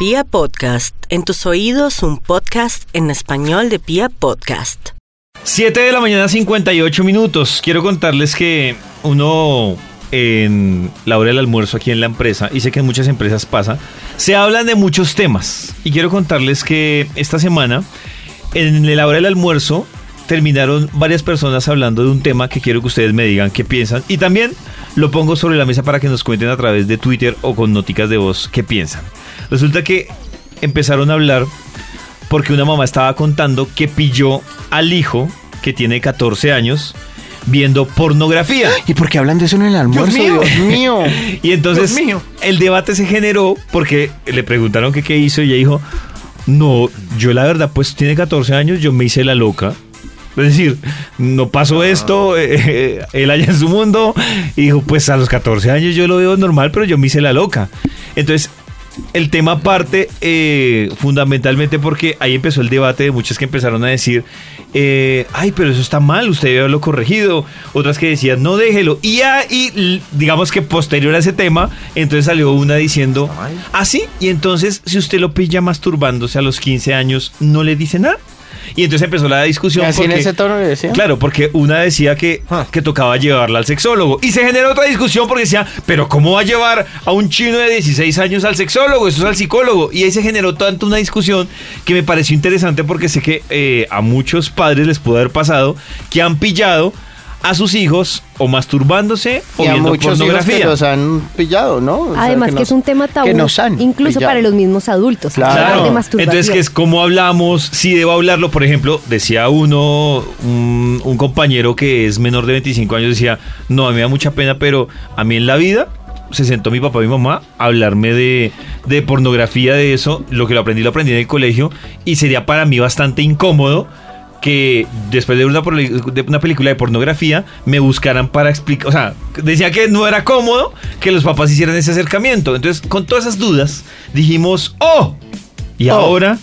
Pia Podcast, en tus oídos un podcast en español de Pia Podcast. 7 de la mañana 58 minutos. Quiero contarles que uno en la hora del almuerzo aquí en la empresa, y sé que en muchas empresas pasa, se hablan de muchos temas. Y quiero contarles que esta semana, en la hora del almuerzo, terminaron varias personas hablando de un tema que quiero que ustedes me digan qué piensan. Y también lo pongo sobre la mesa para que nos cuenten a través de Twitter o con noticas de voz qué piensan. Resulta que empezaron a hablar porque una mamá estaba contando que pilló al hijo, que tiene 14 años, viendo pornografía. ¿Y por qué hablan de eso en el almuerzo? Dios mío. Y entonces el debate se generó porque le preguntaron que qué hizo y ella dijo, no, yo la verdad pues tiene 14 años, yo me hice la loca. Es decir, no pasó esto, eh, él allá en su mundo, y dijo, pues a los 14 años yo lo veo normal, pero yo me hice la loca. Entonces, el tema parte eh, fundamentalmente porque ahí empezó el debate de muchas que empezaron a decir, eh, ay, pero eso está mal, usted debe haberlo corregido. Otras que decían, no déjelo. Y ahí, digamos que posterior a ese tema, entonces salió una diciendo, así, y entonces si usted lo pilla masturbándose a los 15 años, ¿no le dice nada? Y entonces empezó la discusión. así en ese tono le decía? Claro, porque una decía que, Ah. que tocaba llevarla al sexólogo. Y se generó otra discusión porque decía, pero ¿cómo va a llevar a un chino de 16 años al sexólogo? Eso es al psicólogo. Y ahí se generó tanto una discusión que me pareció interesante porque sé que eh, a muchos padres les puede haber pasado que han pillado a sus hijos o masturbándose o Y a viendo muchos hijos pornografía. que los han pillado, ¿no? O sea, Además que, nos- es un tema tabú, que nos han incluso pillado. para los mismos adultos. Claro. de masturbación. Entonces, que es como hablamos, si debo hablarlo, por ejemplo, decía uno, un, un compañero que es menor de 25 años, decía, no, a mí me da mucha pena, pero a mí en la vida se sentó mi papá y mi mamá a hablarme de, de pornografía, de eso, lo que lo aprendí, lo aprendí en el colegio, y sería para mí bastante incómodo que después de una, poli- de una película de pornografía me buscaran para explicar, o sea, decía que no era cómodo que los papás hicieran ese acercamiento. Entonces, con todas esas dudas, dijimos, oh, y Oh. ahora,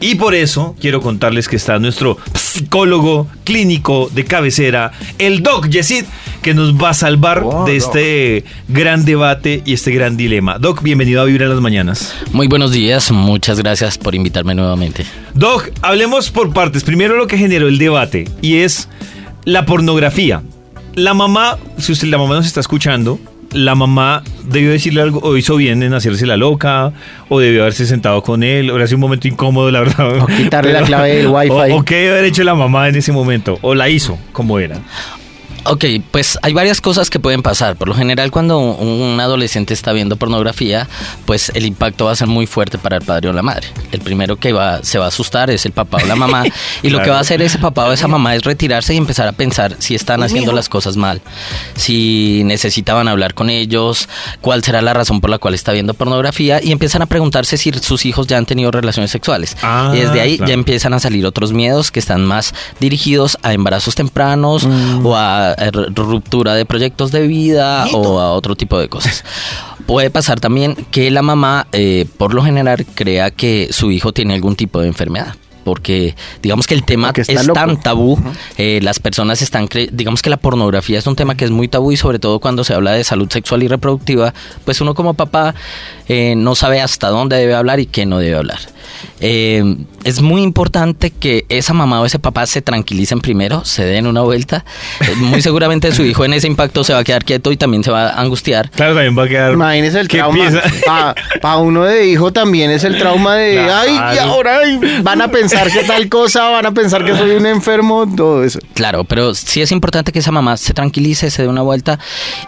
y por eso quiero contarles que está nuestro psicólogo clínico de cabecera, el Doc Yesid, que nos va a salvar de Doc. este gran debate y este gran dilema. Doc, bienvenido a Vivir en las Mañanas. Muy buenos días, muchas gracias por invitarme nuevamente. Doc, hablemos por partes. Primero lo que generó el debate y es la pornografía. La mamá, si usted la mamá nos está escuchando, la mamá debió decirle algo o hizo bien en hacerse la loca o debió haberse sentado con él o hace un momento incómodo, la verdad. O quitarle la clave del wifi. O, o qué debe haber hecho la mamá en ese momento o la hizo como era. Ok, pues hay varias cosas que pueden pasar. Por lo general, cuando un adolescente está viendo pornografía, pues el impacto va a ser muy fuerte para el padre o la madre. El primero que va, se va a asustar es el papá o la mamá. Y lo que va a hacer ese papá o esa mamá es retirarse y empezar a pensar si están haciendo las cosas mal, si necesitaban hablar con ellos, cuál será la razón por la cual está viendo pornografía y empiezan a preguntarse si sus hijos ya han tenido relaciones sexuales. Ah, y desde ahí claro. ya empiezan a salir otros miedos que están más dirigidos a embarazos tempranos o a, ruptura de proyectos de vida o a otro tipo de cosas. Puede pasar también que la mamá, eh, por lo general, crea que su hijo tiene algún tipo de enfermedad. Porque digamos que el tema es loco. tan tabú, eh, las personas están, cre- digamos que la pornografía es un tema que es muy tabú y sobre todo cuando se habla de salud sexual y reproductiva, pues uno como papá eh, no sabe hasta dónde debe hablar y qué no debe hablar. Eh, es muy importante que esa mamá o ese papá se tranquilicen primero, se den una vuelta. Eh, muy seguramente su hijo en ese impacto se va a quedar quieto y también se va a angustiar. Claro, también va a quedar. Imagínese el ¿Qué trauma. Para uno de hijo también es el trauma de, Claro. ay, y ahora ay, van a pensar que tal cosa, van a pensar que soy un enfermo, todo eso. Claro, pero sí es importante que esa mamá se tranquilice, se dé una vuelta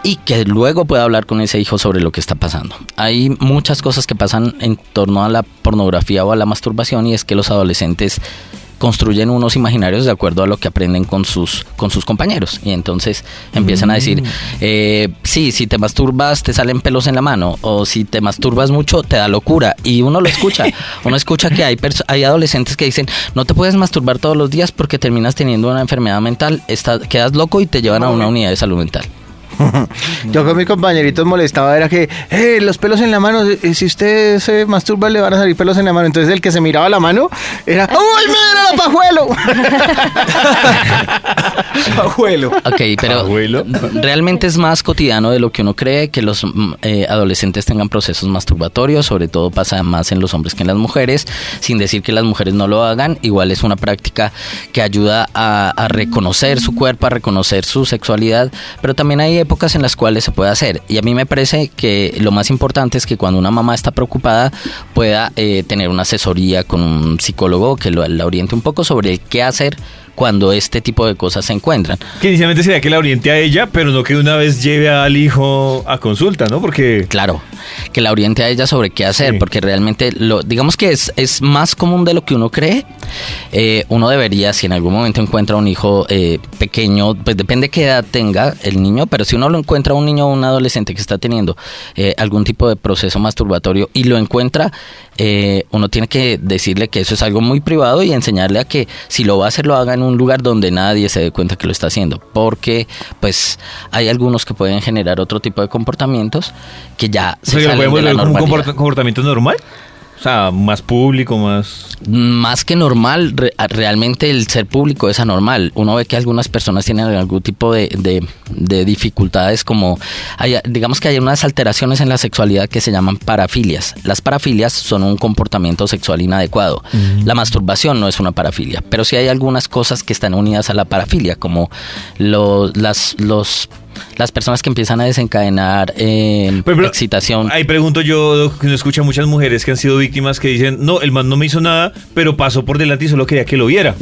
y que luego pueda hablar con ese hijo sobre lo que está pasando. Hay muchas cosas que pasan en torno a la pornografía o a la masturbación y es que los adolescentes construyen unos imaginarios de acuerdo a lo que aprenden con sus, con sus compañeros. Y entonces empiezan a decir, eh, sí, si te masturbas te salen pelos en la mano, o si te masturbas mucho te da locura. Y uno lo escucha. Uno escucha que hay, hay adolescentes que dicen, no te puedes masturbar todos los días porque terminas teniendo una enfermedad mental, estás, quedas loco y te llevan a una unidad de salud mental. Yo con mis compañeritos molestaba, era que, eh, los pelos en la mano, eh, si usted se masturba le van a salir pelos en la mano. Entonces el que se miraba la mano era, ¡Uy, mira la pajuelo! Pajuelo. Ok, pero realmente es más cotidiano de lo que uno cree que los mm, eh, adolescentes tengan procesos masturbatorios, sobre todo pasa más en los hombres que en las mujeres, sin decir que las mujeres no lo hagan, igual es una práctica que ayuda a, a reconocer su cuerpo, a reconocer su sexualidad, pero también hay épocas en las cuales se puede hacer. Y a mí me parece que lo más importante es que cuando una mamá está preocupada pueda eh, tener una asesoría con un psicólogo que lo, la oriente un poco sobre qué hacer cuando este tipo de cosas se encuentran. Que inicialmente sería que la oriente a ella, pero no que una vez lleve al hijo a consulta, ¿no? Porque Claro, que la oriente a ella sobre qué hacer, Sí. porque realmente, lo, digamos que es, es más común de lo que uno cree. Eh, uno debería, si en algún momento encuentra un hijo eh, pequeño, pues depende qué edad tenga el niño, pero si uno lo encuentra un niño o un adolescente que está teniendo eh, algún tipo de proceso masturbatorio y lo encuentra, eh, uno tiene que decirle que eso es algo muy privado y enseñarle a que si lo va a hacer lo haga en un lugar donde nadie se dé cuenta que lo está haciendo, porque pues hay algunos que pueden generar otro tipo de comportamientos que ya o se sea, salen de la como un comportamiento normal. O sea, más público, más... Más que normal, re- realmente el ser público es anormal. Uno ve que algunas personas tienen algún tipo de, de- de dificultades como, hay- digamos que hay unas alteraciones en la sexualidad que se llaman parafilias. Las parafilias son un comportamiento sexual inadecuado. La masturbación no es una parafilia, pero sí hay algunas cosas que están unidas a la parafilia, como lo- las, los, las personas que empiezan a desencadenar eh, Pero, pero, excitación. Ahí pregunto yo, que uno escucha muchas mujeres que han sido víctimas que dicen, no, el man no me hizo nada, pero pasó por delante y solo quería que lo viera.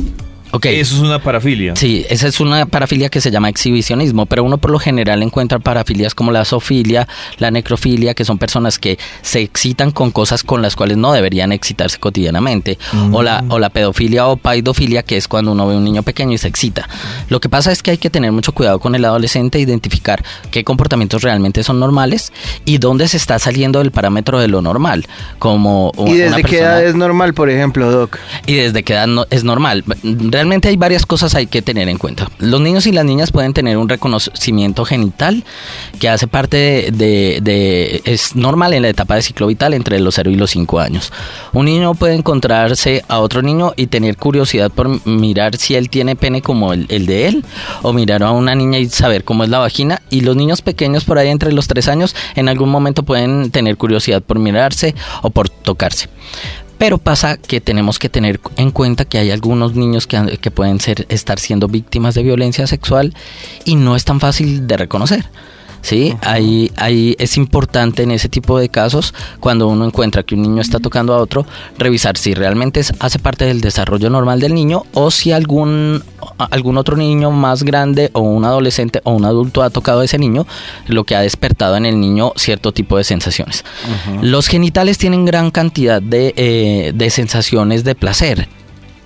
Ok. Eso es una parafilia. Sí, esa es una parafilia que se llama exhibicionismo, pero uno por lo general encuentra parafilias como la zoofilia, la necrofilia, que son personas que se excitan con cosas con las cuales no deberían excitarse cotidianamente, o, la, o la pedofilia o paidofilia, que es cuando uno ve un niño pequeño y se excita. Lo que pasa es que hay que tener mucho cuidado con el adolescente, identificar qué comportamientos realmente son normales y dónde se está saliendo del parámetro de lo normal, como ¿Y una desde qué edad es normal, por ejemplo, Doc? y desde qué edad no- es normal. Realmente hay varias cosas hay que tener en cuenta. Los niños y las niñas pueden tener un reconocimiento genital que hace parte de, es normal en la etapa de ciclo vital entre los 0 y los 5 años. Un niño puede encontrarse a otro niño y tener curiosidad por mirar si él tiene pene como el, el de él o mirar a una niña y saber cómo es la vagina y los niños pequeños por ahí entre los 3 años en algún momento pueden tener curiosidad por mirarse o por tocarse. Pero pasa que tenemos que tener en cuenta que hay algunos niños que, que pueden ser, estar siendo víctimas de violencia sexual y no es tan fácil de reconocer. Sí, ahí, ahí es importante en ese tipo de casos, cuando uno encuentra que un niño está tocando a otro, revisar si realmente es- hace parte del desarrollo normal del niño o si algún, algún otro niño más grande o un adolescente o un adulto ha tocado a ese niño, lo que ha despertado en el niño cierto tipo de sensaciones. Los genitales tienen gran cantidad de, eh, de sensaciones de placer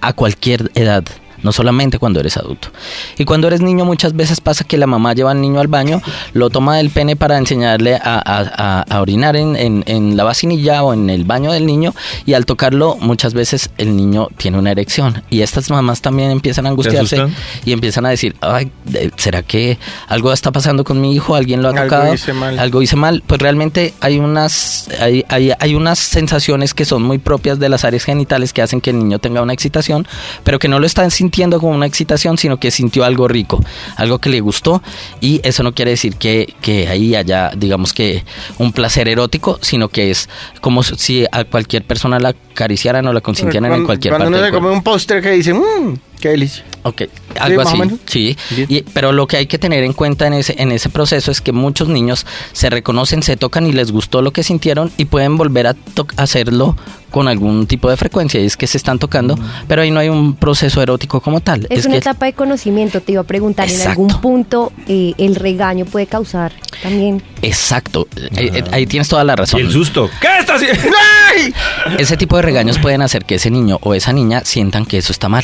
a cualquier edad. No solamente cuando eres adulto. Y cuando eres niño muchas veces pasa que la mamá lleva al niño al baño, lo toma del pene para enseñarle a, a- a- orinar en, en- en la vacinilla o en el baño del niño y al tocarlo muchas veces el niño tiene una erección. Y estas mamás también empiezan a angustiarse y empiezan a decir, Ay, ¿será que algo está pasando con mi hijo? ¿Alguien lo ha Algo tocado? hice mal. algo hice mal, pues realmente hay unas, hay, hay, hay unas sensaciones que son muy propias de las áreas genitales que hacen que el niño tenga una excitación, pero que no lo está sintiendo como una excitación, sino que sintió algo rico, algo que le gustó, y eso no quiere decir que, que ahí haya, digamos que, un placer erótico, sino que es como si a cualquier persona la acariciaran o la consintieran en Cuando- cualquier Cuando parte uno del se come un póster que dice, mmm, qué delicia. Ok, algo así, menos. sí. Y- pero lo que hay que tener en cuenta en ese, en ese proceso es que muchos niños se reconocen, se tocan y les gustó lo que sintieron y pueden volver a to- hacerlo con algún tipo de frecuencia y es que se están tocando, pero ahí no hay un proceso erótico como tal. Es, una que etapa de conocimiento, te iba a preguntar, en algún punto eh, el regaño puede causar también... Exacto, ahí, ahí tienes toda la Y razón. el susto. ¿Qué está haciendo? Ese tipo de regaños pueden hacer que ese niño o esa niña sientan que eso está mal.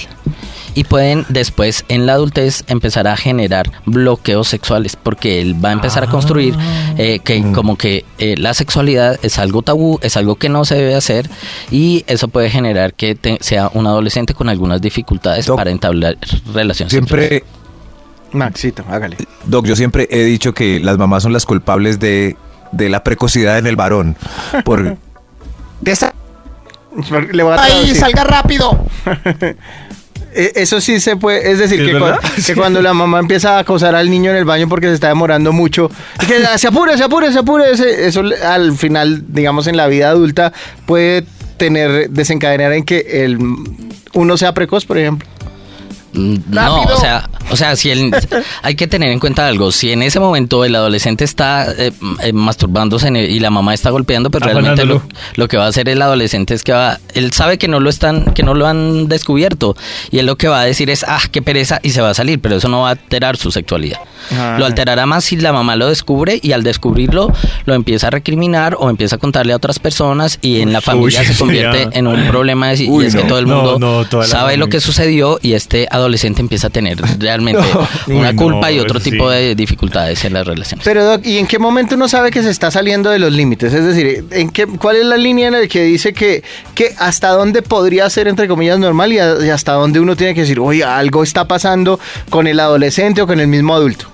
Y pueden después en la adultez empezar a generar bloqueos sexuales porque él va a empezar a construir eh, que como que eh, la sexualidad es algo tabú, es algo que no se debe hacer y eso puede generar que te- sea un adolescente con algunas dificultades Doc, para entablar relaciones sexuales. Siempre Maxito, hágale. Doc, yo siempre he dicho que las mamás son las culpables de, de la precocidad en el varón. Por, de esa- Le voy a ¡Ay, salga rápido! Eh, Eso sí se puede, es decir, ¿Es que, cuando la mamá empieza a acosar al niño en el baño porque se está demorando mucho, y que "Ah, se apure, se apure, se apure, ese- eso al final, digamos, en la vida adulta puede tener, desencadenar en que el, uno sea precoz, por ejemplo. Mm, No, ¡Rápido! o sea, o sea, si el- hay que tener en cuenta algo. Si en ese momento el adolescente está eh, eh, masturbándose en el- y la mamá está golpeando, pues realmente lo, que va a hacer el adolescente es que va, él sabe que no lo están, que no lo han descubierto y él lo que va a decir es, ah, qué pereza y se va a salir, pero eso no va a alterar su sexualidad. Ah. Lo alterará más si la mamá lo descubre y al descubrirlo lo empieza a recriminar o empieza a contarle a otras personas y en la Uy, familia se convierte ya. en un problema de- y Uy, es que todo el mundo no, sabe lo que sucedió y este adolescente empieza a tener realmente una culpa y otro sí. tipo de dificultades en las relaciones. Pero, Doc, ¿y en qué momento uno sabe que se está saliendo de los límites? Es decir, ¿en qué, ¿cuál es la línea en la que dice que, que hasta dónde podría ser, entre comillas, normal y, a- y hasta dónde uno tiene que decir, oye, algo está pasando con el adolescente o con el mismo adulto?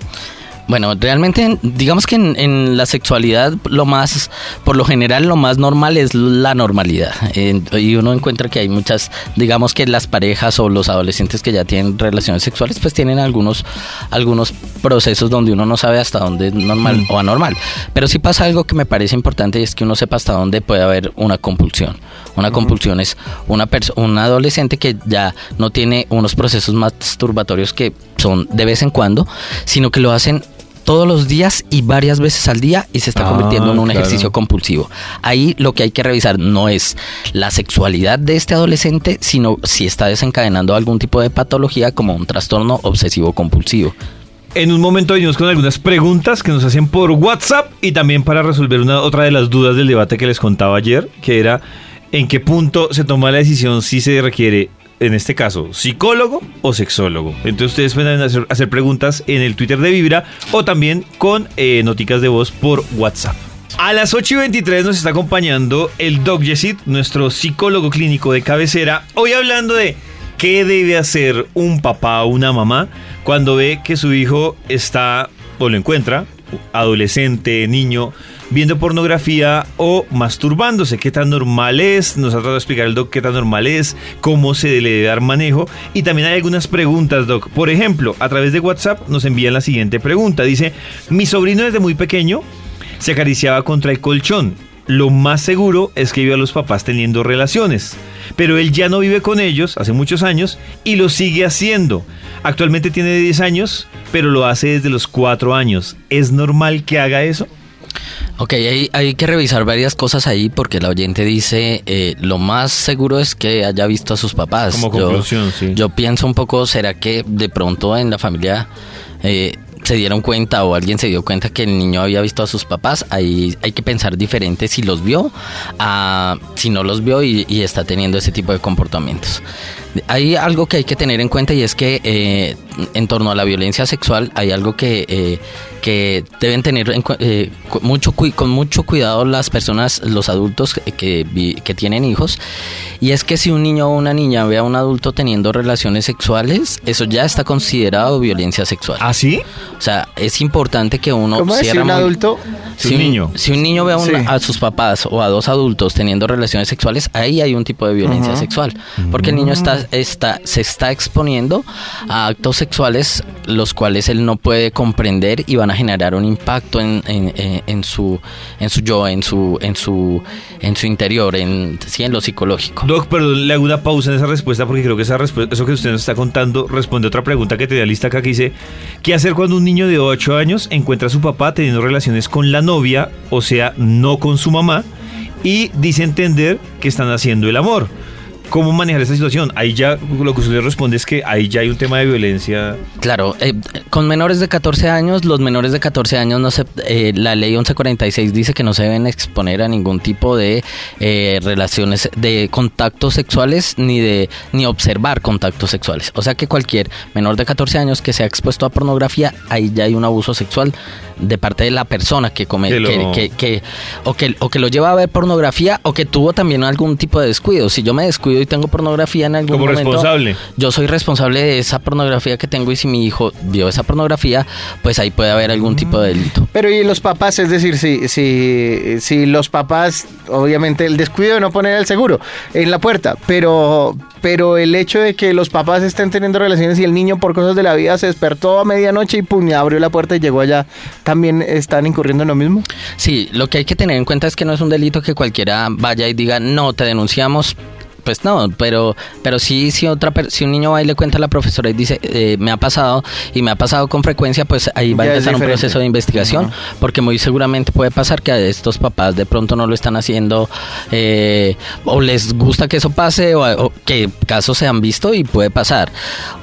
Bueno, realmente, digamos que en, en la sexualidad, lo más, por lo general, lo más normal es la normalidad. Eh, y uno encuentra que hay muchas, digamos que las parejas o los adolescentes que ya tienen relaciones sexuales, pues tienen algunos, algunos procesos donde uno no sabe hasta dónde es normal o anormal. Pero sí pasa algo que me parece importante y es que uno sepa hasta dónde puede haber una compulsión. Una compulsión es una un adolescente que ya no tiene unos procesos masturbatorios que son de vez en cuando, sino que lo hacen todos los días y varias veces al día y se está Ah, convirtiendo en un claro. ejercicio compulsivo. Ahí lo que hay que revisar no es la sexualidad de este adolescente, sino si está desencadenando algún tipo de patología como un trastorno obsesivo compulsivo. En un momento venimos con algunas preguntas que nos hacen por WhatsApp y también para resolver una otra de las dudas del debate que les contaba ayer, que era en qué punto se toma la decisión si se requiere, en este caso, psicólogo o sexólogo. Entonces ustedes pueden hacer, hacer preguntas en el Twitter de Vibra o también con eh, noticas de voz por WhatsApp. A las 8 y 23 nos está acompañando el Doc Yesid, nuestro psicólogo clínico de cabecera, hoy hablando de qué debe hacer un papá o una mamá cuando ve que su hijo está o lo encuentra, adolescente, niño, viendo pornografía o masturbándose. ¿Qué tan normal es? Nos ha tratado de explicar el doc qué tan normal es, cómo se le debe dar manejo. Y también hay algunas preguntas, doc. Por ejemplo, a través de WhatsApp nos envían la siguiente pregunta. Dice, mi sobrino desde muy pequeño se acariciaba contra el colchón. Lo más seguro es que vio a los papás teniendo relaciones, pero él ya no vive con ellos hace muchos años y lo sigue haciendo. Actualmente tiene 10 años, pero lo hace desde los 4 años. ¿Es normal que haga eso? Ok, hay, hay que revisar varias cosas ahí porque el oyente dice eh, lo más seguro es que haya visto a sus papás. Como Yo- conclusión, sí. Yo pienso un poco, ¿será que de pronto en la familia eh, se dieron cuenta o alguien se dio cuenta que el niño había visto a sus papás? Ahí hay que pensar diferente si los vio, si no los vio y, está teniendo ese tipo de comportamientos. Hay algo que hay que tener en cuenta y es que eh, en torno a la violencia sexual hay algo que, eh, que deben tener en eh, mucho, con mucho cuidado las personas, los adultos que, que que tienen hijos. Y es que si un niño o una niña ve a un adulto teniendo relaciones sexuales, eso ya está considerado violencia sexual. ¿Ah, sí? O sea, es importante que uno ¿Cómo? Si un muy- adulto... Si un niño. Si un niño ve a, un- Sí. a sus papás o a dos adultos teniendo relaciones sexuales, ahí hay un tipo de violencia sexual. Porque el niño está, está, se está exponiendo a actos sexuales los cuales él no puede comprender y van a generar un impacto en, en, en- en su en su yo, en su, en su, en su interior, en, sí, en lo psicológico. Doc, perdón, le hago una pausa en esa respuesta porque creo que esa respu- eso que usted nos está contando responde a otra pregunta que tenía lista acá que dice, ¿qué hacer cuando un niño de 8 años encuentra a su papá teniendo relaciones con la novia, o sea, no con su mamá, y dice entender que están haciendo el amor? ¿Cómo manejar esta situación? Ahí ya, lo que usted responde es que ahí ya hay un tema de violencia. Claro, eh, con menores de 14 años, los menores de 14 años no se, eh, la ley 1146 dice que no se deben exponer a ningún tipo de eh, relaciones, de contactos sexuales ni de ni observar contactos sexuales. O sea que cualquier menor de 14 años que sea expuesto a pornografía, ahí ya hay un abuso sexual de parte de la persona que come, Que lo- que- que- que- o que o que lo lleva a ver pornografía o que tuvo también algún tipo de descuido. Si yo me descuido descuido y tengo pornografía en algún Como momento, responsable. yo soy responsable de esa pornografía que tengo y si mi hijo vio esa pornografía, pues ahí puede haber algún tipo de delito. Pero y los papás, es decir, si, si, si los papás, obviamente el descuido de no poner el seguro en la puerta, pero, pero el hecho de que los papás estén teniendo relaciones y el niño por cosas de la vida se despertó a medianoche y pum, abrió la puerta y llegó allá, ¿también están incurriendo en lo mismo? Sí, lo que hay que tener en cuenta es que no es un delito que cualquiera vaya y diga, no, te denunciamos. Pues no, pero, pero sí, si otra si un niño va y le cuenta a la profesora y dice, eh, me ha pasado y me ha pasado con frecuencia, pues ahí va a Ya empezar un proceso de investigación, porque muy seguramente puede pasar que a estos papás de pronto no lo están haciendo eh, o les gusta que eso pase o, o que casos se han visto y puede pasar.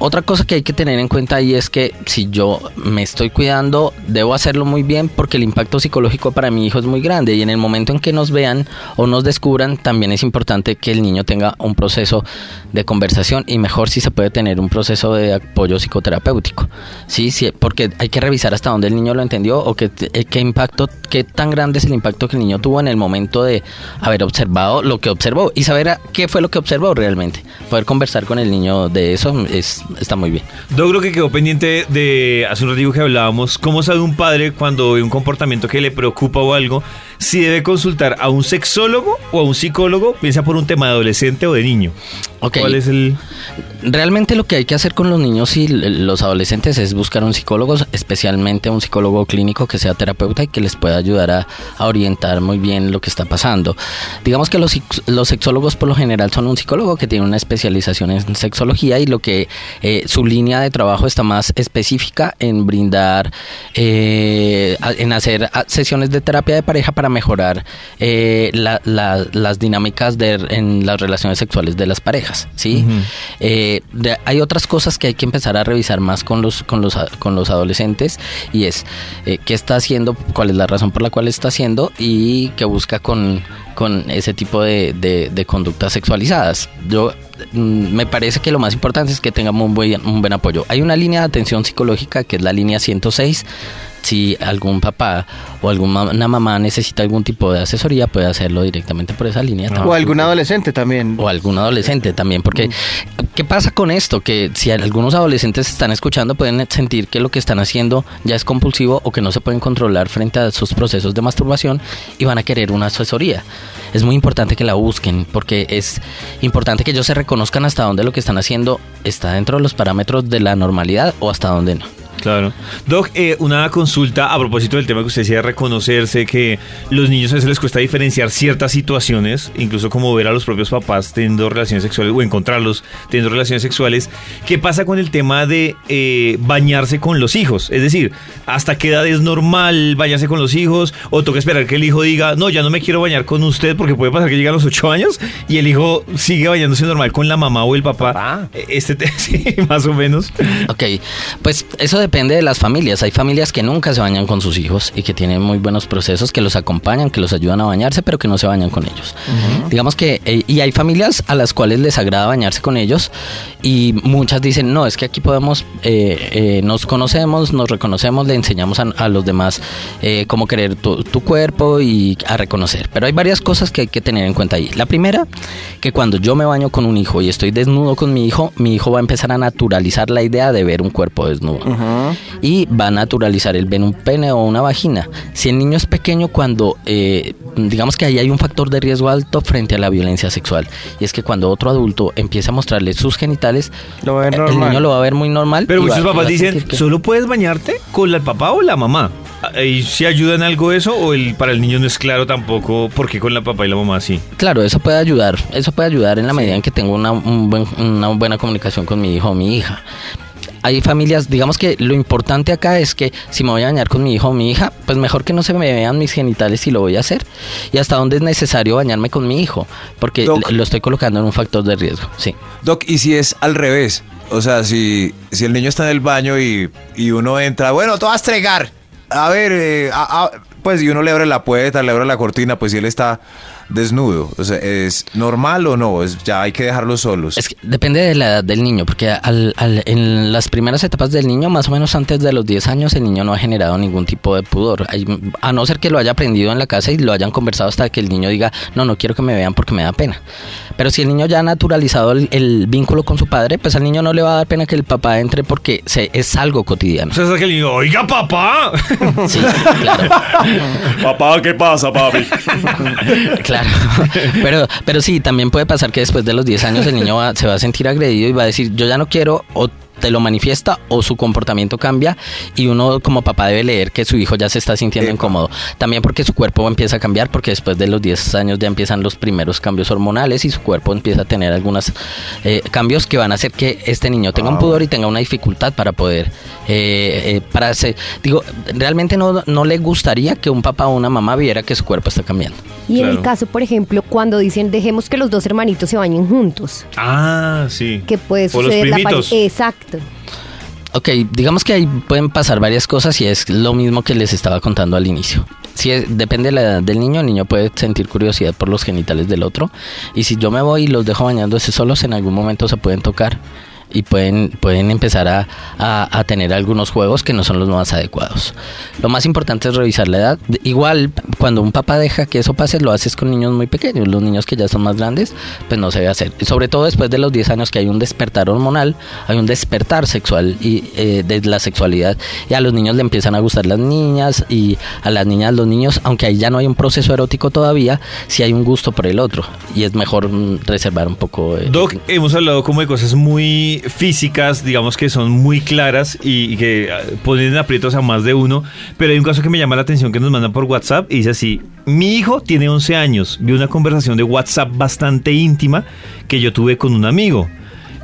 Otra cosa que hay que tener en cuenta ahí es que si yo me estoy cuidando, debo hacerlo muy bien porque el impacto psicológico para mi hijo es muy grande y en el momento en que nos vean o nos descubran, también es importante que el niño tenga un proceso de conversación y mejor si se puede tener un proceso de apoyo psicoterapéutico. Sí, sí, porque hay que revisar hasta dónde el niño lo entendió o qué, eh, qué impacto, qué tan grande es el impacto que el niño tuvo en el momento de haber observado lo que observó y saber a- qué fue lo que observó realmente. Poder conversar con el niño de eso es, está muy bien. Yo creo que quedó pendiente de hace un ratito que hablábamos, cómo sabe un padre cuando ve un comportamiento que le preocupa o algo, si debe consultar a un sexólogo o a un psicólogo, piensa por un tema de adolescente o de niño. ¿Cuál es el...? Realmente lo que hay que hacer con los niños y los adolescentes es buscar un psicólogo, especialmente un psicólogo clínico que sea terapeuta y que les pueda ayudar a, a orientar muy bien lo que está pasando. Digamos que los, los sexólogos por lo general son un psicólogo que tiene una especialización en sexología y lo que eh, su línea de trabajo está más específica en brindar, eh, en hacer a- sesiones de terapia de pareja para mejorar eh, la- la- las dinámicas de, en las relaciones sexuales de las parejas, ¿sí? Eh, de- hay otras cosas que hay que empezar a revisar más con los, con los, con los adolescentes y es eh, qué está haciendo, cuál es la razón por la cual está haciendo y qué busca con, con ese tipo de, de- de conductas sexualizadas. Yo mm, me parece que lo más importante es que tengamos un buen, un buen apoyo. Hay una línea de atención psicológica que es la línea 106. Si algún papá o alguna mamá necesita algún tipo de asesoría, puede hacerlo directamente por esa línea. O algún adolescente también. O algún adolescente también, porque ¿qué pasa con esto? Que si algunos adolescentes están escuchando pueden sentir que lo que están haciendo ya es compulsivo o que no se pueden controlar frente a sus procesos de masturbación y van a querer una asesoría. Es muy importante que la busquen porque es importante que ellos se reconozcan hasta dónde lo que están haciendo está dentro de los parámetros de la normalidad o hasta dónde no. Claro. Doc, eh, una consulta a propósito del tema que usted decía de reconocerse, que los niños a veces les cuesta diferenciar ciertas situaciones, incluso como ver a los propios papás teniendo relaciones sexuales o encontrarlos teniendo relaciones sexuales. ¿Qué pasa con el tema de eh, bañarse con los hijos? Es decir, ¿hasta qué edad es normal bañarse con los hijos? ¿O toca esperar que el hijo diga, no, ya no me quiero bañar con usted porque puede pasar que llegue a los ocho años y el hijo sigue bañándose normal con la mamá o el papá? Papá. Eh, Este, te- sí, más o menos. Ok, pues eso depende de las familias. Hay familias que nunca se bañan con sus hijos y que tienen muy buenos procesos, que los acompañan, que los ayudan a bañarse, pero que no se bañan con ellos. Digamos que, eh, y hay familias a las cuales les agrada bañarse con ellos y muchas dicen, no, es que aquí podemos, eh, eh, nos conocemos, nos reconocemos, le enseñamos a, a los demás eh, cómo querer tu, tu cuerpo y a reconocer. Pero hay varias cosas que hay que tener en cuenta ahí. La primera, que cuando yo me baño con un hijo y estoy desnudo con mi hijo, mi hijo va a empezar a naturalizar la idea de ver un cuerpo desnudo. Y va a naturalizar el ver un pene o una vagina. Si el niño es pequeño, cuando, eh, digamos que ahí hay un factor de riesgo alto frente a la violencia sexual. Y es que cuando otro adulto empieza a mostrarle sus genitales, Lo va a ver el normal. niño lo va a ver muy normal. Pero muchos va papás a dicen, que- ¿solo puedes bañarte con el papá o la mamá? ¿Y si ayuda en algo eso o el, para el niño no es claro tampoco por qué con la papá y la mamá sí? Claro, eso puede ayudar. Eso puede ayudar en la medida en que tengo una, un buen- una buena comunicación con mi hijo o mi hija. Hay familias, digamos que lo importante acá es que si me voy a bañar con mi hijo o mi hija, pues mejor que no se me vean mis genitales si lo voy a hacer. Y hasta dónde es necesario bañarme con mi hijo, porque Doc. lo estoy colocando en un factor de riesgo. Sí. Doc, ¿y si es al revés? O sea, si, si el niño está en el baño y, y uno entra, bueno, te vas a estregar. A ver, eh, a- a- pues y uno le abre la puerta, le abre la cortina, pues si él está desnudo? O sea, ¿es normal o no? ¿Es, ya hay que dejarlos solos. Es que depende de la edad del niño, porque al- al- en las primeras etapas del niño, más o menos antes de los 10 años, el niño no ha generado ningún tipo de pudor. Hay- A no ser que lo haya aprendido en la casa y lo hayan conversado hasta que el niño diga, no, no quiero que me vean porque me da pena. Pero si el niño ya ha naturalizado el, el vínculo con su padre, pues al niño no le va a dar pena que el papá entre porque se, es algo cotidiano. O sea, hasta que el niño, oiga, papá. Sí, claro. Papá, ¿qué pasa, papi? Claro, pero, pero sí, también puede pasar que después de los 10 años el niño va- se va a sentir agredido y va a decir, yo ya no quiero, o te lo manifiesta o su comportamiento cambia y uno como papá debe leer que su hijo ya se está sintiendo Epa. incómodo. También porque su cuerpo empieza a cambiar, porque después de los 10 años ya empiezan los primeros cambios hormonales y su cuerpo empieza a tener algunos cambios que van a hacer que este niño tenga un Ah, pudor bueno. y tenga una dificultad para poder, eh, eh, para hacer, digo, realmente no, no le gustaría que un papá o una mamá viera que su cuerpo está cambiando. Y en el caso, por ejemplo, cuando dicen dejemos que los dos hermanitos se bañen juntos, Ah, sí. que puede O los suceder la primitos. Exacto. Ok, digamos que ahí pueden pasar varias cosas y es lo mismo que les estaba contando al inicio. Si es- depende de la edad del niño, el niño puede sentir curiosidad por los genitales del otro. Y si yo me voy y los dejo bañándose solos, en algún momento se pueden tocar y pueden, pueden empezar a, a- a tener algunos juegos que no son los más adecuados. Lo más importante es revisar la edad. Igual, cuando un papá deja que eso pase, lo haces con niños muy pequeños. Los niños que ya son más grandes, pues no se debe hacer. Sobre todo después de los 10 años que hay un despertar hormonal, hay un despertar sexual y eh, de la sexualidad. Y a los niños le empiezan a gustar las niñas y a las niñas los niños, aunque ahí ya no hay un proceso erótico todavía, sí hay un gusto por el otro. Y es mejor mm, reservar un poco... eh, Doc, hemos hablado como de cosas muy físicas, digamos que son muy claras y, y que ah, ponen en aprietos a más de uno, pero hay un caso que me llama la atención que nos mandan por WhatsApp y dice así, mi hijo tiene 11 años, vi una conversación de WhatsApp bastante íntima que yo tuve con un amigo.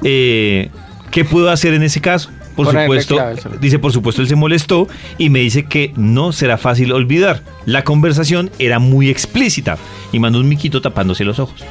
Eh, ¿Qué puedo hacer en ese caso? Por Ponerle supuesto, clave dice, por supuesto, él se molestó y me dice que no será fácil olvidar. La conversación era muy explícita y mandó un miquito tapándose los ojos.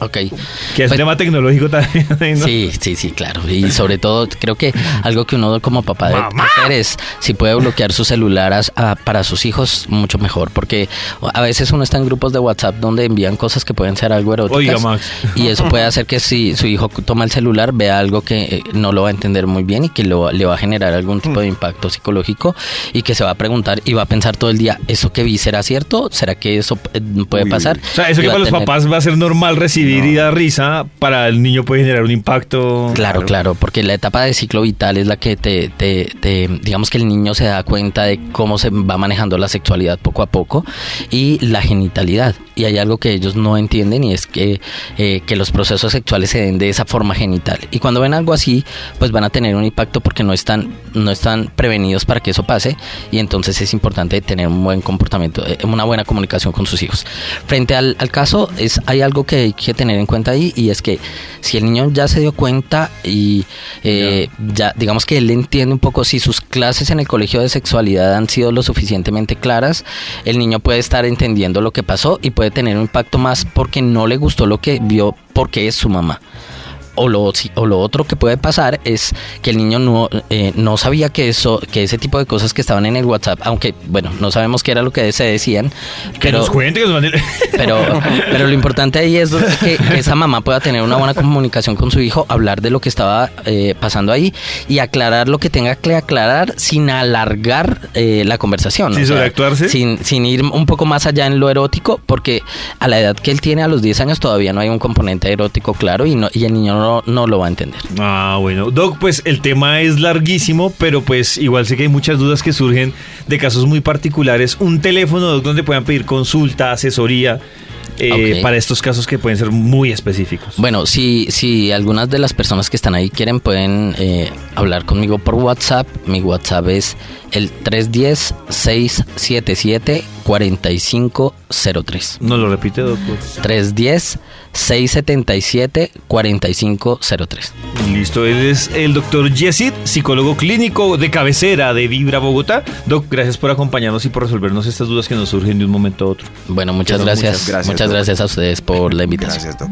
Ok. Que es Pues- un tema tecnológico también. ¿no? Sí, sí, sí, claro. Y sobre todo, creo que algo que uno como papá debe hacer es, si puede bloquear su celular as- a- para sus hijos, mucho mejor. Porque a veces uno está en grupos de WhatsApp donde envían cosas que pueden ser algo eróticas. Oiga, Max. Y eso puede hacer que si su hijo toma el celular, vea algo que eh, no lo va a entender muy bien y que lo- le va a generar algún tipo de Mm. impacto psicológico y que se va a preguntar y va a pensar todo el día, ¿eso que vi será cierto? ¿Será que eso eh, puede Uy, pasar? O sea, eso Y que para a los tener- papás va a ser normal recibir y dar risa, para el niño puede generar un impacto. Claro, claro, porque la etapa de ciclo vital es la que te, te, te- digamos que el niño se da cuenta de cómo se va manejando la sexualidad poco a poco y la genitalidad. Y hay algo que ellos no entienden y es que, eh, que los procesos sexuales se den de esa forma genital. Y cuando ven algo así, pues van a tener un impacto porque no están, no están prevenidos para que eso pase y entonces es importante tener un buen comportamiento, eh, una buena comunicación con sus hijos. Frente al, al caso, es, hay algo que hay que tener en cuenta ahí y es que si el niño ya se dio cuenta y eh, ya digamos que él entiende un poco si sus clases en el colegio de sexualidad han sido lo suficientemente claras, el niño puede estar entendiendo lo que pasó y puede tener un impacto más porque no le gustó lo que vio porque es su mamá. O lo, o lo otro que puede pasar es que el niño no, eh, no sabía que eso que ese tipo de cosas que estaban en el WhatsApp, aunque bueno, no sabemos qué era lo que se decían, Que pero nos cuente, que nos mande- pero, pero lo importante ahí es que, que esa mamá pueda tener una buena comunicación con su hijo, hablar de lo que estaba eh, pasando ahí y aclarar lo que tenga que aclarar sin alargar eh, la conversación. Sin sobreactuarse. Sin, sin ir un poco más allá en lo erótico, porque a la edad que él tiene, a los 10 años, todavía no hay un componente erótico claro y, no, y el niño no, no, lo va a entender. Ah, bueno. Doc, pues el tema es larguísimo, pero pues igual sé que hay muchas dudas que surgen de casos muy particulares. Un teléfono, Doc, donde puedan pedir consulta, asesoría. Eh, ah, para estos casos que pueden ser muy específicos. Bueno, si, si algunas de las personas que están ahí quieren, pueden eh, hablar conmigo por WhatsApp. Mi WhatsApp es el 310-677-4503. ¿No lo repite, doctor? 310 677-4503. Listo, él es el doctor Yesid, psicólogo clínico de cabecera de Vibra Bogotá. Doc, gracias por acompañarnos y por resolvernos estas dudas que nos surgen de un momento a otro. Bueno, muchas gracias. Muchas gracias, a ustedes por la invitación. Gracias.